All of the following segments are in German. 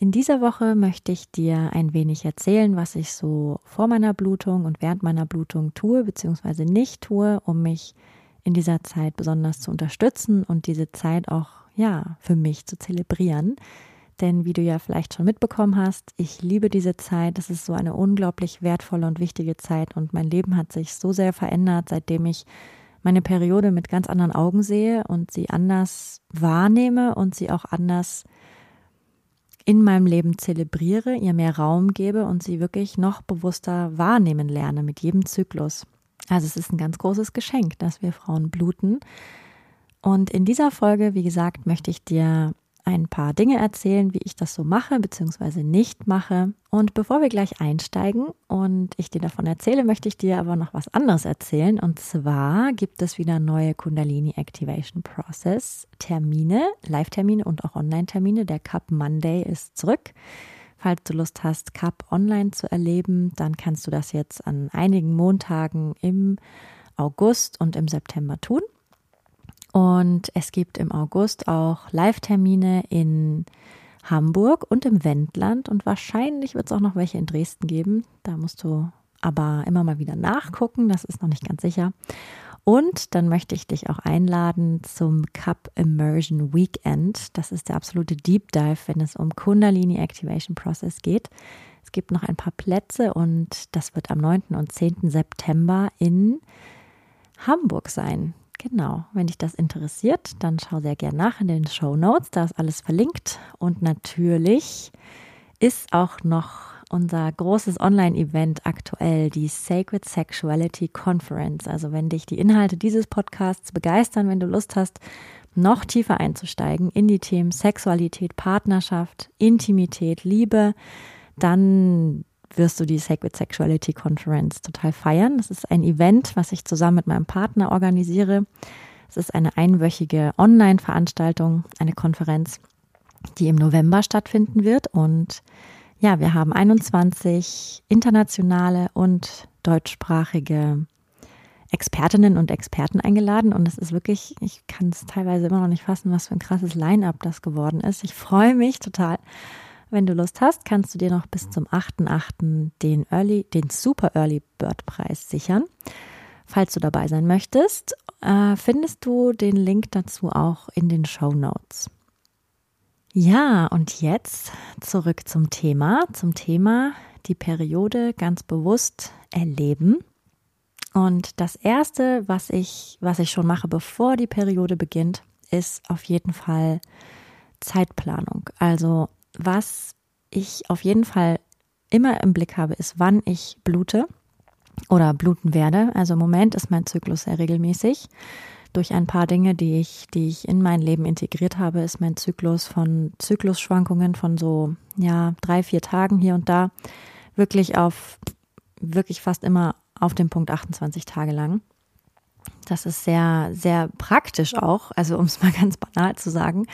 In dieser Woche möchte ich dir ein wenig erzählen, was ich so vor meiner Blutung und während meiner Blutung tue bzw. nicht tue, um mich in dieser Zeit besonders zu unterstützen und diese Zeit auch ja für mich zu zelebrieren. Denn wie du ja vielleicht schon mitbekommen hast, ich liebe diese Zeit. Es ist so eine unglaublich wertvolle und wichtige Zeit und mein Leben hat sich so sehr verändert, seitdem ich meine Periode mit ganz anderen Augen sehe und sie anders wahrnehme und sie auch anders in meinem Leben zelebriere, ihr mehr Raum gebe und sie wirklich noch bewusster wahrnehmen lerne mit jedem Zyklus. Also es ist ein ganz großes Geschenk, dass wir Frauen bluten. Und in dieser Folge, wie gesagt, möchte ich dir ein paar Dinge erzählen, wie ich das so mache bzw. nicht mache. Und bevor wir gleich einsteigen und ich dir davon erzähle, möchte ich dir aber noch was anderes erzählen. Und zwar gibt es wieder neue Kundalini Activation Process Termine, Live-Termine und auch Online-Termine. Der Cup Monday ist zurück. Falls du Lust hast, Cup online zu erleben, dann kannst du das jetzt an einigen Montagen im August und im September tun. Und es gibt im August auch Live-Termine in Hamburg und im Wendland und wahrscheinlich wird es auch noch welche in Dresden geben. Da musst du aber immer mal wieder nachgucken, das ist noch nicht ganz sicher. Und dann möchte ich dich auch einladen zum Cup Immersion Weekend. Das ist der absolute Deep Dive, wenn es um Kundalini Activation Process geht. Es gibt noch ein paar Plätze und das wird am 9. und 10. September in Hamburg sein. Genau, wenn dich das interessiert, dann schau sehr gern nach in den Show Notes, da ist alles verlinkt. Und natürlich ist auch noch unser großes Online-Event aktuell, die Sacred Sexuality Conference. Also wenn dich die Inhalte dieses Podcasts begeistern, wenn du Lust hast, noch tiefer einzusteigen in die Themen Sexualität, Partnerschaft, Intimität, Liebe, dann wirst du die Sacred Sexuality Conference total feiern. Das ist ein Event, was ich zusammen mit meinem Partner organisiere. Es ist eine einwöchige Online-Veranstaltung, eine Konferenz, die im November stattfinden wird. Und ja, wir haben 21 internationale und deutschsprachige Expertinnen und Experten eingeladen und es ist wirklich, ich kann es teilweise immer noch nicht fassen, was für ein krasses Line-up das geworden ist. Ich freue mich total wenn du Lust hast, kannst du dir noch bis zum 8.8. den Early, den Super Early Bird Preis sichern. Falls du dabei sein möchtest, äh, findest du den Link dazu auch in den Show Notes. Ja, und jetzt zurück zum Thema, zum Thema die Periode ganz bewusst erleben. Und das erste, was ich, was ich schon mache, bevor die Periode beginnt, ist auf jeden Fall Zeitplanung. Also was ich auf jeden Fall immer im Blick habe, ist, wann ich blute oder bluten werde. Also im Moment ist mein Zyklus sehr regelmäßig. Durch ein paar Dinge, die ich, die ich in mein Leben integriert habe, ist mein Zyklus von Zyklusschwankungen von so, ja, drei, vier Tagen hier und da wirklich auf, wirklich fast immer auf dem Punkt 28 Tage lang. Das ist sehr, sehr praktisch auch, also um es mal ganz banal zu sagen,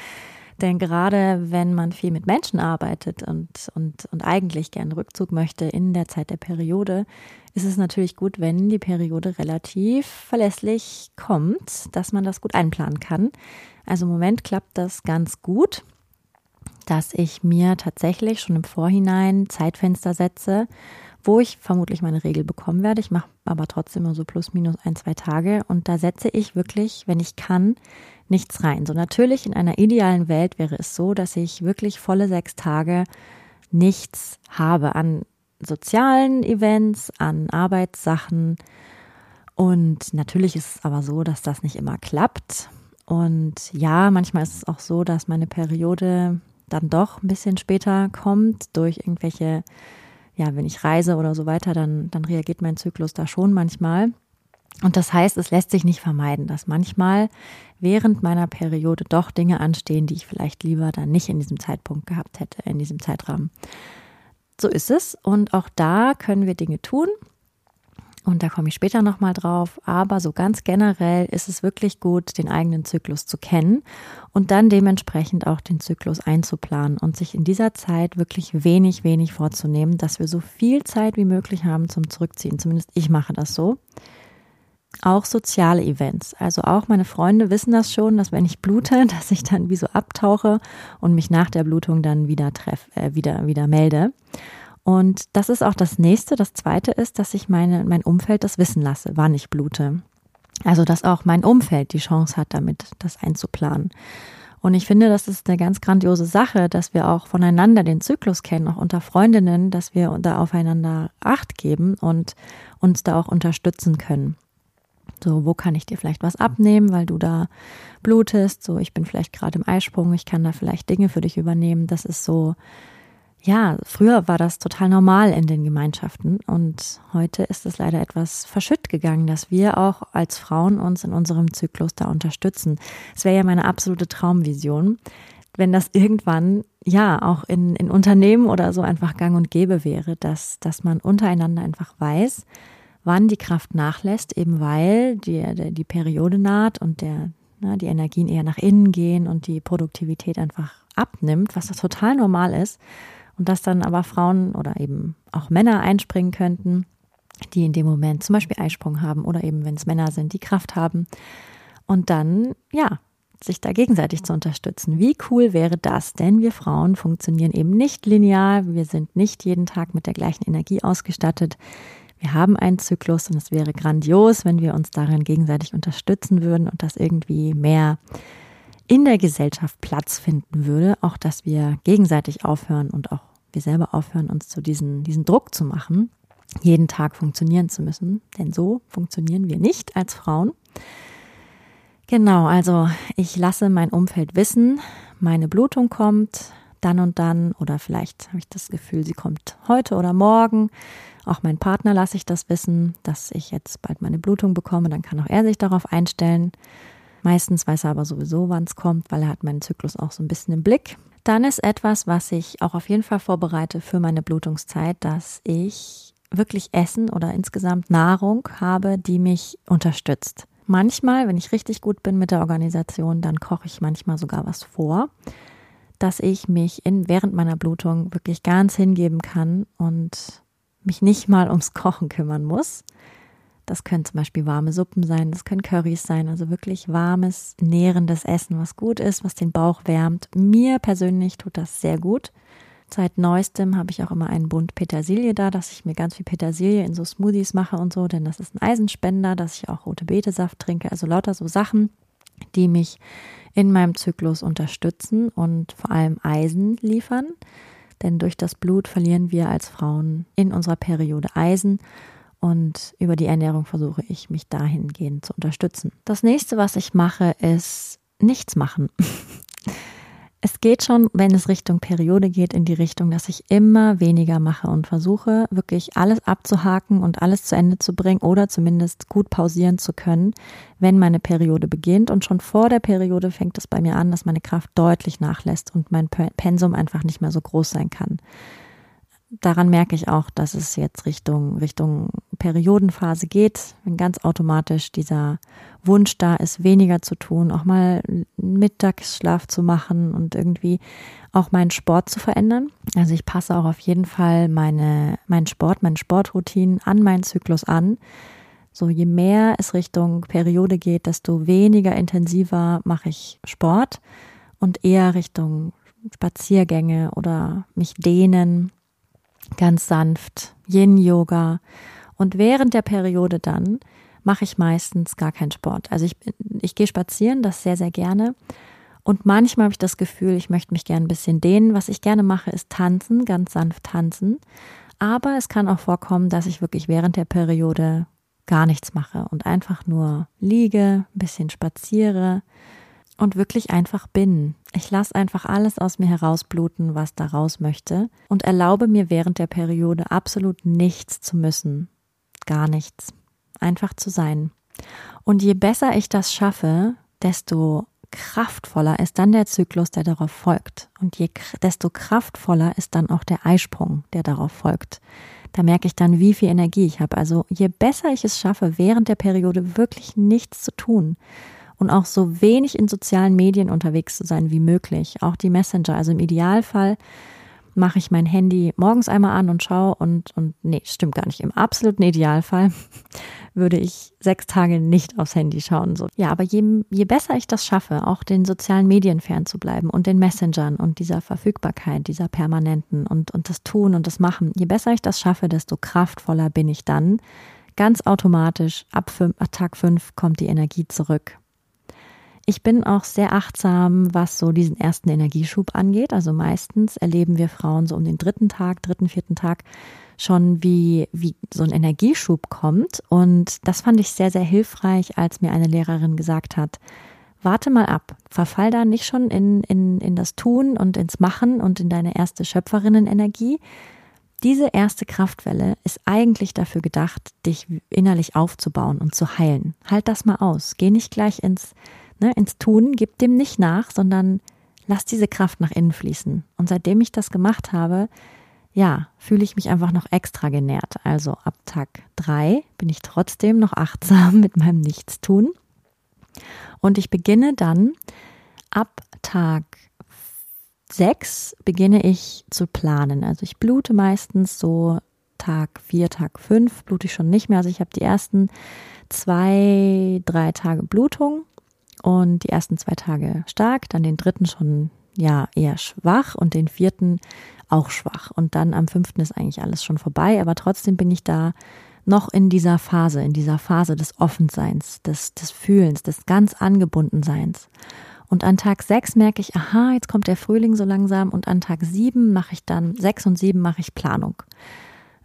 denn gerade wenn man viel mit Menschen arbeitet und, und, und eigentlich gern Rückzug möchte in der Zeit der Periode, ist es natürlich gut, wenn die Periode relativ verlässlich kommt, dass man das gut einplanen kann. Also im Moment klappt das ganz gut, dass ich mir tatsächlich schon im Vorhinein Zeitfenster setze, wo ich vermutlich meine Regel bekommen werde. Ich mache aber trotzdem immer so plus minus ein, zwei Tage und da setze ich wirklich, wenn ich kann, nichts rein. So natürlich in einer idealen Welt wäre es so, dass ich wirklich volle sechs Tage nichts habe an sozialen Events, an Arbeitssachen. Und natürlich ist es aber so, dass das nicht immer klappt. Und ja, manchmal ist es auch so, dass meine Periode dann doch ein bisschen später kommt durch irgendwelche, ja, wenn ich reise oder so weiter, dann, dann reagiert mein Zyklus da schon manchmal. Und das heißt, es lässt sich nicht vermeiden, dass manchmal während meiner Periode doch Dinge anstehen, die ich vielleicht lieber dann nicht in diesem Zeitpunkt gehabt hätte, in diesem Zeitrahmen. So ist es. Und auch da können wir Dinge tun. Und da komme ich später nochmal drauf. Aber so ganz generell ist es wirklich gut, den eigenen Zyklus zu kennen und dann dementsprechend auch den Zyklus einzuplanen und sich in dieser Zeit wirklich wenig, wenig vorzunehmen, dass wir so viel Zeit wie möglich haben zum Zurückziehen. Zumindest ich mache das so auch soziale Events. Also auch meine Freunde wissen das schon, dass wenn ich blute, dass ich dann wie so abtauche und mich nach der Blutung dann wieder treff, äh, wieder, wieder melde. Und das ist auch das nächste. Das zweite ist, dass ich meine, mein Umfeld das wissen lasse, wann ich blute. Also, dass auch mein Umfeld die Chance hat, damit das einzuplanen. Und ich finde, das ist eine ganz grandiose Sache, dass wir auch voneinander den Zyklus kennen, auch unter Freundinnen, dass wir da aufeinander Acht geben und uns da auch unterstützen können. So, wo kann ich dir vielleicht was abnehmen, weil du da blutest? So, ich bin vielleicht gerade im Eisprung, ich kann da vielleicht Dinge für dich übernehmen. Das ist so, ja, früher war das total normal in den Gemeinschaften und heute ist es leider etwas verschütt gegangen, dass wir auch als Frauen uns in unserem Zyklus da unterstützen. Es wäre ja meine absolute Traumvision, wenn das irgendwann ja auch in, in Unternehmen oder so einfach gang und gäbe wäre, dass, dass man untereinander einfach weiß, wann die Kraft nachlässt, eben weil die, die Periode naht und der, na, die Energien eher nach innen gehen und die Produktivität einfach abnimmt, was das total normal ist. Und dass dann aber Frauen oder eben auch Männer einspringen könnten, die in dem Moment zum Beispiel Eisprung haben oder eben, wenn es Männer sind, die Kraft haben. Und dann, ja, sich da gegenseitig zu unterstützen. Wie cool wäre das? Denn wir Frauen funktionieren eben nicht linear. Wir sind nicht jeden Tag mit der gleichen Energie ausgestattet. Wir haben einen Zyklus und es wäre grandios, wenn wir uns darin gegenseitig unterstützen würden und das irgendwie mehr in der Gesellschaft Platz finden würde. Auch, dass wir gegenseitig aufhören und auch wir selber aufhören, uns zu diesen, diesen Druck zu machen, jeden Tag funktionieren zu müssen. Denn so funktionieren wir nicht als Frauen. Genau, also ich lasse mein Umfeld wissen, meine Blutung kommt dann und dann oder vielleicht habe ich das Gefühl, sie kommt heute oder morgen. Auch mein Partner lasse ich das wissen, dass ich jetzt bald meine Blutung bekomme, dann kann auch er sich darauf einstellen. Meistens weiß er aber sowieso, wann es kommt, weil er hat meinen Zyklus auch so ein bisschen im Blick. Dann ist etwas, was ich auch auf jeden Fall vorbereite für meine Blutungszeit, dass ich wirklich Essen oder insgesamt Nahrung habe, die mich unterstützt. Manchmal, wenn ich richtig gut bin mit der Organisation, dann koche ich manchmal sogar was vor, dass ich mich in, während meiner Blutung wirklich ganz hingeben kann und mich nicht mal ums Kochen kümmern muss. Das können zum Beispiel warme Suppen sein, das können Currys sein, also wirklich warmes, nährendes Essen, was gut ist, was den Bauch wärmt. Mir persönlich tut das sehr gut. Seit neuestem habe ich auch immer einen Bund Petersilie da, dass ich mir ganz viel Petersilie in so Smoothies mache und so, denn das ist ein Eisenspender, dass ich auch rote Betesaft trinke, also lauter so Sachen, die mich in meinem Zyklus unterstützen und vor allem Eisen liefern denn durch das Blut verlieren wir als Frauen in unserer Periode Eisen und über die Ernährung versuche ich mich dahingehend zu unterstützen. Das nächste, was ich mache, ist nichts machen. Es geht schon, wenn es Richtung Periode geht, in die Richtung, dass ich immer weniger mache und versuche, wirklich alles abzuhaken und alles zu Ende zu bringen oder zumindest gut pausieren zu können, wenn meine Periode beginnt. Und schon vor der Periode fängt es bei mir an, dass meine Kraft deutlich nachlässt und mein Pensum einfach nicht mehr so groß sein kann daran merke ich auch, dass es jetzt Richtung, Richtung Periodenphase geht, wenn ganz automatisch dieser Wunsch da ist, weniger zu tun, auch mal Mittagsschlaf zu machen und irgendwie auch meinen Sport zu verändern. Also ich passe auch auf jeden Fall meine, meinen Sport, meine Sportroutinen an meinen Zyklus an. So je mehr es Richtung Periode geht, desto weniger intensiver mache ich Sport und eher Richtung Spaziergänge oder mich dehnen ganz sanft, Yin-Yoga. Und während der Periode dann mache ich meistens gar keinen Sport. Also ich, ich gehe spazieren, das sehr, sehr gerne. Und manchmal habe ich das Gefühl, ich möchte mich gerne ein bisschen dehnen. Was ich gerne mache, ist tanzen, ganz sanft tanzen. Aber es kann auch vorkommen, dass ich wirklich während der Periode gar nichts mache und einfach nur liege, ein bisschen spaziere, und wirklich einfach bin. Ich lasse einfach alles aus mir herausbluten, was da raus möchte und erlaube mir während der Periode absolut nichts zu müssen. Gar nichts. Einfach zu sein. Und je besser ich das schaffe, desto kraftvoller ist dann der Zyklus, der darauf folgt. Und je, desto kraftvoller ist dann auch der Eisprung, der darauf folgt. Da merke ich dann, wie viel Energie ich habe. Also je besser ich es schaffe, während der Periode wirklich nichts zu tun und auch so wenig in sozialen Medien unterwegs zu sein wie möglich, auch die Messenger. Also im Idealfall mache ich mein Handy morgens einmal an und schaue und, und nee, stimmt gar nicht. Im absoluten Idealfall würde ich sechs Tage nicht aufs Handy schauen. So. Ja, aber je, je besser ich das schaffe, auch den sozialen Medien fernzubleiben und den Messengern und dieser Verfügbarkeit, dieser permanenten und, und das Tun und das Machen, je besser ich das schaffe, desto kraftvoller bin ich dann. Ganz automatisch, ab, fünf, ab Tag fünf kommt die Energie zurück. Ich bin auch sehr achtsam, was so diesen ersten Energieschub angeht. Also meistens erleben wir Frauen so um den dritten Tag, dritten, vierten Tag schon, wie, wie so ein Energieschub kommt. Und das fand ich sehr, sehr hilfreich, als mir eine Lehrerin gesagt hat, warte mal ab, verfall da nicht schon in, in, in das Tun und ins Machen und in deine erste Schöpferinnenenergie. Diese erste Kraftwelle ist eigentlich dafür gedacht, dich innerlich aufzubauen und zu heilen. Halt das mal aus. Geh nicht gleich ins ne, ins Tun, gib dem nicht nach, sondern lass diese Kraft nach innen fließen. Und seitdem ich das gemacht habe, ja, fühle ich mich einfach noch extra genährt. Also ab Tag drei bin ich trotzdem noch achtsam mit meinem Nichtstun. Und ich beginne dann ab Tag sechs beginne ich zu planen. Also ich blute meistens so Tag vier, Tag fünf blute ich schon nicht mehr. Also ich habe die ersten zwei, drei Tage Blutung und die ersten zwei Tage stark, dann den dritten schon ja eher schwach und den vierten auch schwach. Und dann am fünften ist eigentlich alles schon vorbei, aber trotzdem bin ich da noch in dieser Phase, in dieser Phase des Offenseins, des, des Fühlens, des ganz Angebundenseins. Und an Tag sechs merke ich, aha, jetzt kommt der Frühling so langsam und an Tag sieben mache ich dann, sechs und sieben mache ich Planung.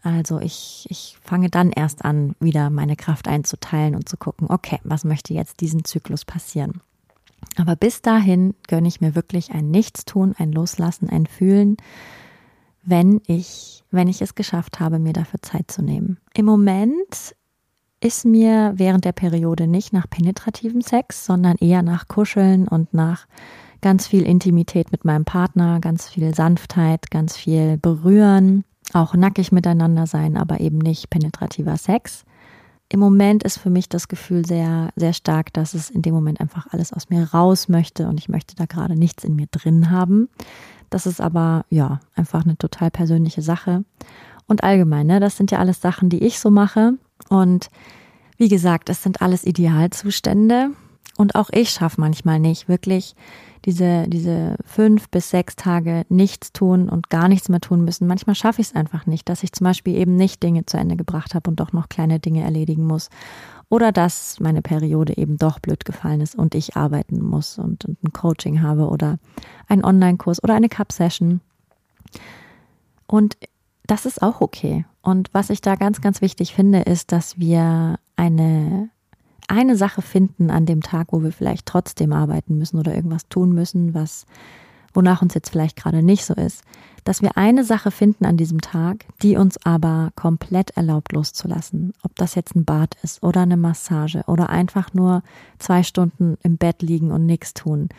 Also ich, ich fange dann erst an, wieder meine Kraft einzuteilen und zu gucken, okay, was möchte jetzt diesen Zyklus passieren? Aber bis dahin gönne ich mir wirklich ein Nichtstun, ein Loslassen, ein Fühlen, wenn ich, wenn ich es geschafft habe, mir dafür Zeit zu nehmen. Im Moment ist mir während der Periode nicht nach penetrativem Sex, sondern eher nach Kuscheln und nach ganz viel Intimität mit meinem Partner, ganz viel Sanftheit, ganz viel Berühren, auch nackig miteinander sein, aber eben nicht penetrativer Sex. Im Moment ist für mich das Gefühl sehr, sehr stark, dass es in dem Moment einfach alles aus mir raus möchte und ich möchte da gerade nichts in mir drin haben. Das ist aber, ja, einfach eine total persönliche Sache. Und allgemein, ne, das sind ja alles Sachen, die ich so mache. Und wie gesagt, es sind alles Idealzustände. Und auch ich schaffe manchmal nicht, wirklich diese, diese fünf bis sechs Tage nichts tun und gar nichts mehr tun müssen. Manchmal schaffe ich es einfach nicht, dass ich zum Beispiel eben nicht Dinge zu Ende gebracht habe und doch noch kleine Dinge erledigen muss. Oder dass meine Periode eben doch blöd gefallen ist und ich arbeiten muss und, und ein Coaching habe oder einen Online-Kurs oder eine Cup-Session. Und das ist auch okay. Und was ich da ganz, ganz wichtig finde, ist, dass wir eine eine Sache finden an dem Tag, wo wir vielleicht trotzdem arbeiten müssen oder irgendwas tun müssen, was wonach uns jetzt vielleicht gerade nicht so ist, dass wir eine Sache finden an diesem Tag, die uns aber komplett erlaubt loszulassen. Ob das jetzt ein Bad ist oder eine Massage oder einfach nur zwei Stunden im Bett liegen und nichts tun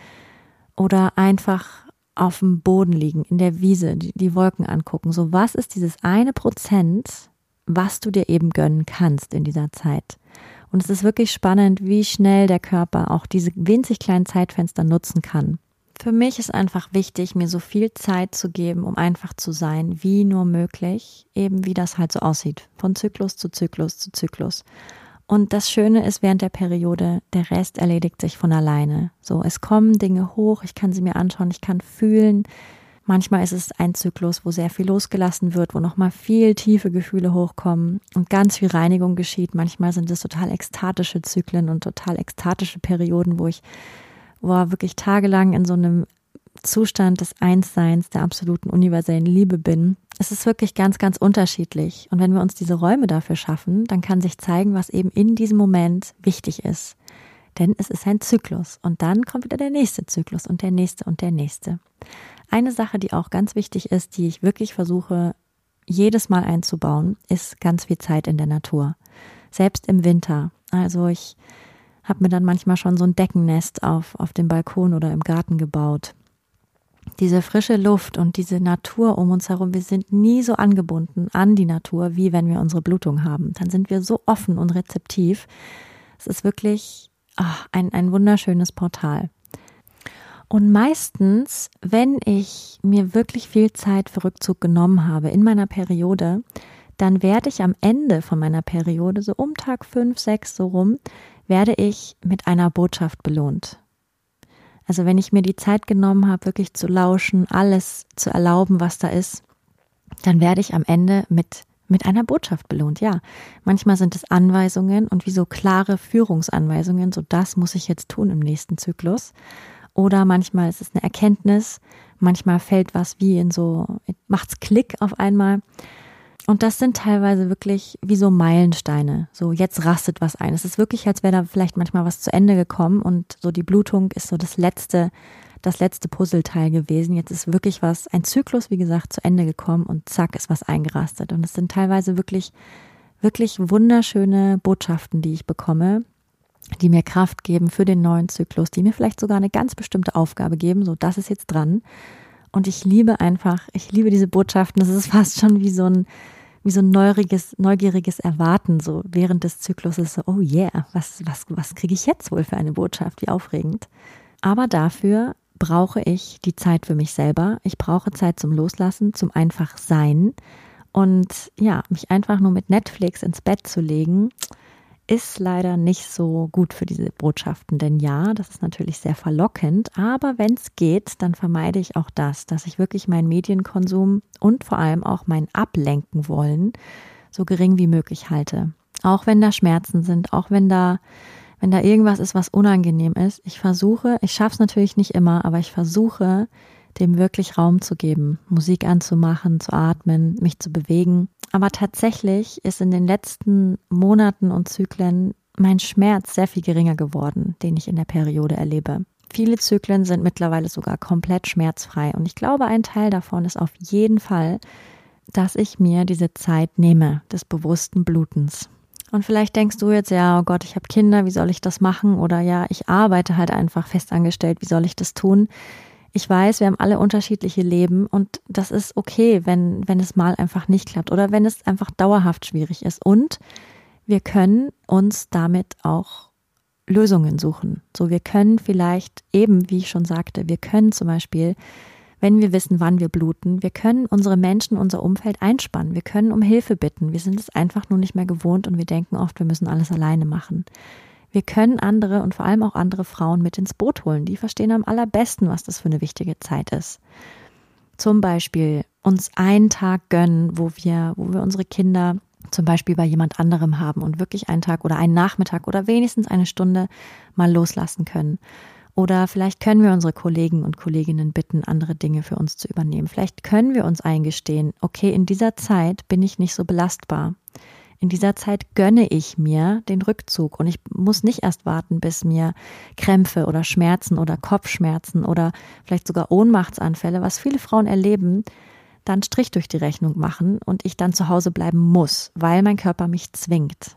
oder einfach auf dem Boden liegen, in der Wiese, die, die Wolken angucken. So, was ist dieses eine Prozent, was du dir eben gönnen kannst in dieser Zeit? Und es ist wirklich spannend, wie schnell der Körper auch diese winzig kleinen Zeitfenster nutzen kann. Für mich ist einfach wichtig, mir so viel Zeit zu geben, um einfach zu sein, wie nur möglich, eben wie das halt so aussieht, von Zyklus zu Zyklus zu Zyklus. Und das Schöne ist während der Periode, der Rest erledigt sich von alleine. So, es kommen Dinge hoch, ich kann sie mir anschauen, ich kann fühlen, Manchmal ist es ein Zyklus, wo sehr viel losgelassen wird, wo nochmal viel tiefe Gefühle hochkommen und ganz viel Reinigung geschieht. Manchmal sind es total ekstatische Zyklen und total ekstatische Perioden, wo ich wo wirklich tagelang in so einem Zustand des Einsseins, der absoluten universellen Liebe bin. Es ist wirklich ganz, ganz unterschiedlich. Und wenn wir uns diese Räume dafür schaffen, dann kann sich zeigen, was eben in diesem Moment wichtig ist. Denn es ist ein Zyklus. Und dann kommt wieder der nächste Zyklus und der nächste und der nächste. Eine Sache, die auch ganz wichtig ist, die ich wirklich versuche jedes Mal einzubauen, ist ganz viel Zeit in der Natur. Selbst im Winter. Also ich habe mir dann manchmal schon so ein Deckennest auf, auf dem Balkon oder im Garten gebaut. Diese frische Luft und diese Natur um uns herum, wir sind nie so angebunden an die Natur, wie wenn wir unsere Blutung haben. Dann sind wir so offen und rezeptiv. Es ist wirklich ach, ein, ein wunderschönes Portal. Und meistens, wenn ich mir wirklich viel Zeit für Rückzug genommen habe in meiner Periode, dann werde ich am Ende von meiner Periode, so um Tag fünf, sechs so rum, werde ich mit einer Botschaft belohnt. Also wenn ich mir die Zeit genommen habe, wirklich zu lauschen, alles zu erlauben, was da ist, dann werde ich am Ende mit mit einer Botschaft belohnt. Ja, manchmal sind es Anweisungen und wie so klare Führungsanweisungen, so das muss ich jetzt tun im nächsten Zyklus. Oder manchmal ist es eine Erkenntnis, manchmal fällt was wie in so, macht's Klick auf einmal. Und das sind teilweise wirklich wie so Meilensteine. So, jetzt rastet was ein. Es ist wirklich, als wäre da vielleicht manchmal was zu Ende gekommen und so die Blutung ist so das letzte, das letzte Puzzleteil gewesen. Jetzt ist wirklich was, ein Zyklus, wie gesagt, zu Ende gekommen und zack, ist was eingerastet. Und es sind teilweise wirklich, wirklich wunderschöne Botschaften, die ich bekomme, die mir Kraft geben für den neuen Zyklus, die mir vielleicht sogar eine ganz bestimmte Aufgabe geben, so das ist jetzt dran. Und ich liebe einfach, ich liebe diese Botschaften. Das ist fast schon wie so ein, wie so ein neugieriges, neugieriges Erwarten, so während des Zykluses, so, oh yeah, was, was, was kriege ich jetzt wohl für eine Botschaft? Wie aufregend. Aber dafür brauche ich die Zeit für mich selber. Ich brauche Zeit zum Loslassen, zum einfach Sein. Und ja, mich einfach nur mit Netflix ins Bett zu legen, ist leider nicht so gut für diese Botschaften, denn ja, das ist natürlich sehr verlockend, aber wenn es geht, dann vermeide ich auch das, dass ich wirklich meinen Medienkonsum und vor allem auch mein Ablenken wollen so gering wie möglich halte. Auch wenn da Schmerzen sind, auch wenn da wenn da irgendwas ist, was unangenehm ist, ich versuche, ich schaffe es natürlich nicht immer, aber ich versuche, dem wirklich Raum zu geben, Musik anzumachen, zu atmen, mich zu bewegen aber tatsächlich ist in den letzten Monaten und Zyklen mein Schmerz sehr viel geringer geworden, den ich in der Periode erlebe. Viele Zyklen sind mittlerweile sogar komplett schmerzfrei und ich glaube, ein Teil davon ist auf jeden Fall, dass ich mir diese Zeit nehme des bewussten Blutens. Und vielleicht denkst du jetzt, ja, oh Gott, ich habe Kinder, wie soll ich das machen? Oder ja, ich arbeite halt einfach festangestellt, wie soll ich das tun? Ich weiß, wir haben alle unterschiedliche Leben und das ist okay, wenn, wenn es mal einfach nicht klappt oder wenn es einfach dauerhaft schwierig ist. Und wir können uns damit auch Lösungen suchen. So, wir können vielleicht eben, wie ich schon sagte, wir können zum Beispiel, wenn wir wissen, wann wir bluten, wir können unsere Menschen, unser Umfeld einspannen. Wir können um Hilfe bitten. Wir sind es einfach nur nicht mehr gewohnt und wir denken oft, wir müssen alles alleine machen. Wir können andere und vor allem auch andere Frauen mit ins Boot holen. Die verstehen am allerbesten, was das für eine wichtige Zeit ist. Zum Beispiel uns einen Tag gönnen, wo wir, wo wir unsere Kinder zum Beispiel bei jemand anderem haben und wirklich einen Tag oder einen Nachmittag oder wenigstens eine Stunde mal loslassen können. Oder vielleicht können wir unsere Kollegen und Kolleginnen bitten, andere Dinge für uns zu übernehmen. Vielleicht können wir uns eingestehen, okay, in dieser Zeit bin ich nicht so belastbar in dieser Zeit gönne ich mir den Rückzug und ich muss nicht erst warten, bis mir Krämpfe oder Schmerzen oder Kopfschmerzen oder vielleicht sogar Ohnmachtsanfälle, was viele Frauen erleben, dann Strich durch die Rechnung machen und ich dann zu Hause bleiben muss, weil mein Körper mich zwingt.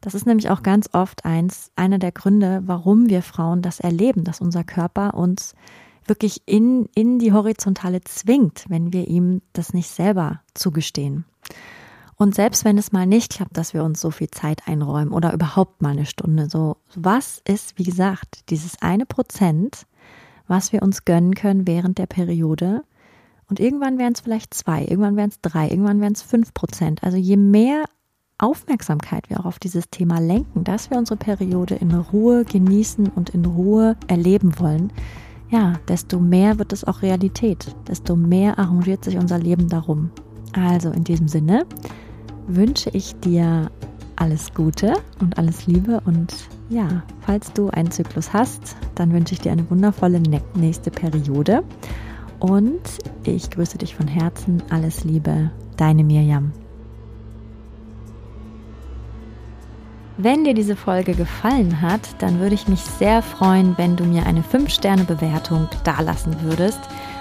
Das ist nämlich auch ganz oft eins, einer der Gründe, warum wir Frauen das erleben, dass unser Körper uns wirklich in, in die Horizontale zwingt, wenn wir ihm das nicht selber zugestehen. Und selbst wenn es mal nicht klappt, dass wir uns so viel Zeit einräumen oder überhaupt mal eine Stunde, so was ist, wie gesagt, dieses eine Prozent, was wir uns gönnen können während der Periode. Und irgendwann wären es vielleicht zwei, irgendwann wären es drei, irgendwann wären es fünf Prozent. Also je mehr Aufmerksamkeit wir auch auf dieses Thema lenken, dass wir unsere Periode in Ruhe genießen und in Ruhe erleben wollen, ja, desto mehr wird es auch Realität, desto mehr arrangiert sich unser Leben darum. Also in diesem Sinne, wünsche ich dir alles Gute und alles Liebe und ja, falls du einen Zyklus hast, dann wünsche ich dir eine wundervolle nächste Periode und ich grüße dich von Herzen. Alles Liebe, deine Mirjam. Wenn dir diese Folge gefallen hat, dann würde ich mich sehr freuen, wenn du mir eine 5-Sterne-Bewertung dalassen würdest.